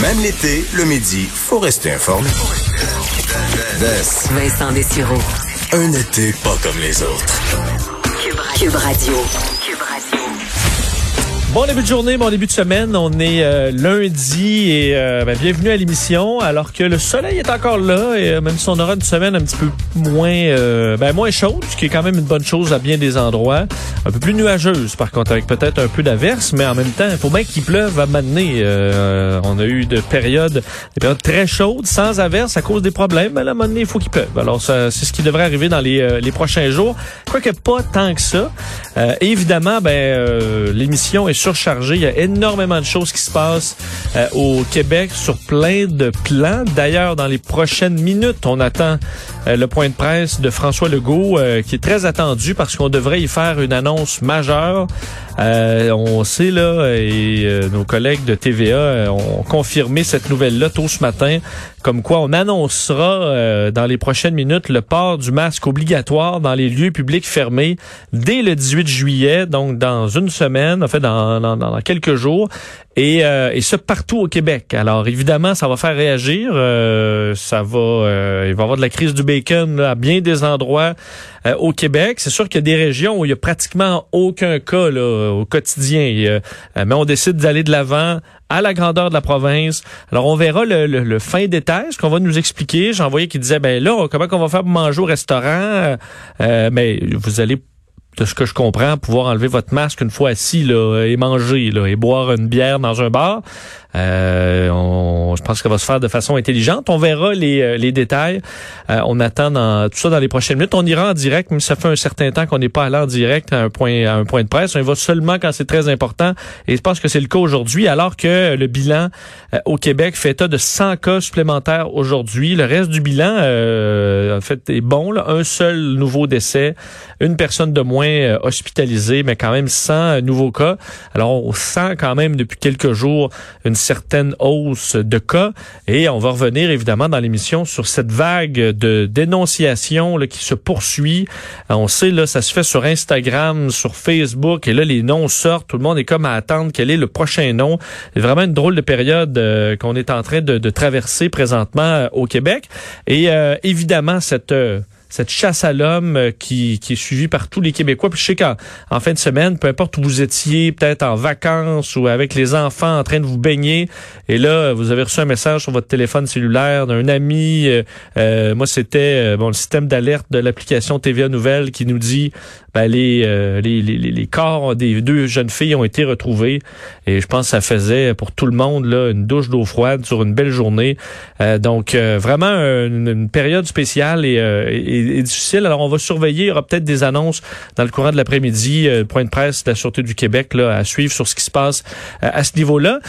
Même l'été, le midi, faut rester informé. Vincent Dessureau. Un été pas comme les autres. Cube Radio. Bon début de journée, bon début de semaine. On est euh, lundi et euh, ben, bienvenue à l'émission. Alors que le soleil est encore là et euh, même si on aura une semaine un petit peu moins ben, moins chaude, ce qui est quand même une bonne chose à bien des endroits. Un peu plus nuageuse par contre, avec peut-être un peu d'averse, mais en même temps, il faut bien qu'il pleuve à m'amener. on a eu de périodes, des périodes très chaudes, sans averse à cause des problèmes. Mais à un il faut qu'il pleuve. Alors c'est ce qui devrait arriver dans les, les prochains jours. Quoique pas tant que ça. évidemment, ben l'émission est surchargé. Il y a énormément de choses qui se passent euh, au Québec sur plein de plans. D'ailleurs, dans les prochaines minutes, on attend euh, le point de presse de François Legault, euh, qui est très attendu parce qu'on devrait y faire une annonce majeure. on sait là, et nos collègues de TVA ont confirmé cette nouvelle-là tôt ce matin, comme quoi on annoncera dans les prochaines minutes le port du masque obligatoire dans les lieux publics fermés dès le 18 juillet, donc dans une semaine, en fait dans quelques jours. Et, euh, ça partout au Québec. Alors évidemment, ça va faire réagir. Euh, ça va, euh, il va y avoir de la crise du bacon à bien des endroits au Québec. C'est sûr qu'il y a des régions où il y a pratiquement aucun cas au quotidien. mais on décide d'aller de l'avant à la grandeur de la province. Alors, on verra le, le, fin détail, ce qu'on va nous expliquer. J'en voyais qui disait, ben là, comment qu'on va faire pour manger au restaurant? mais vous allez de ce que je comprends, pouvoir enlever votre masque une fois assis là, et manger là, et boire une bière dans un bar. Euh, pense que ça va se faire de façon intelligente. On verra les, euh, les détails. Euh, on attend dans, tout ça dans les prochaines minutes. On ira en direct, mais ça fait un certain temps qu'on n'est pas allé en direct à un point à un point de presse. On y va seulement quand c'est très important. Et je pense que c'est le cas aujourd'hui, alors que le bilan au Québec fait état de 100 cas supplémentaires aujourd'hui. Le reste du bilan, en fait, est bon. Là. Un seul nouveau décès, une personne de moins hospitalisée, mais quand même 100 nouveaux cas. Alors, on sent quand même depuis quelques jours une certaine hausse de cas. Et on va revenir évidemment dans l'émission sur cette vague de dénonciation qui se poursuit. On sait, là, ça se fait sur Instagram, sur Facebook, et là, les noms sortent. Tout le monde est comme à attendre quel est le prochain nom. C'est vraiment une drôle de période euh, qu'on est en train de, traverser présentement euh, au Québec. Et euh, évidemment, cette cette chasse à l'homme euh, qui, qui est suivie par tous les Québécois. Puis je sais qu'en en fin de semaine, peu importe où vous étiez, peut-être en vacances ou avec les enfants en train de vous baigner, et là, vous avez reçu un message sur votre téléphone cellulaire d'un ami. Euh, euh moi, c'était bon le système d'alerte de l'application TVA Nouvelle qui nous dit ben, les, les, les, les, corps des deux jeunes filles ont été retrouvés. Et je pense que ça faisait pour tout le monde là une douche d'eau froide sur une belle journée. donc, vraiment une, période spéciale et, et est, difficile. Alors, on va surveiller. Il y aura peut-être des annonces dans le courant de l'après-midi, euh, point de presse de la Sûreté du Québec là, à suivre sur ce qui se passe euh, à ce niveau-là.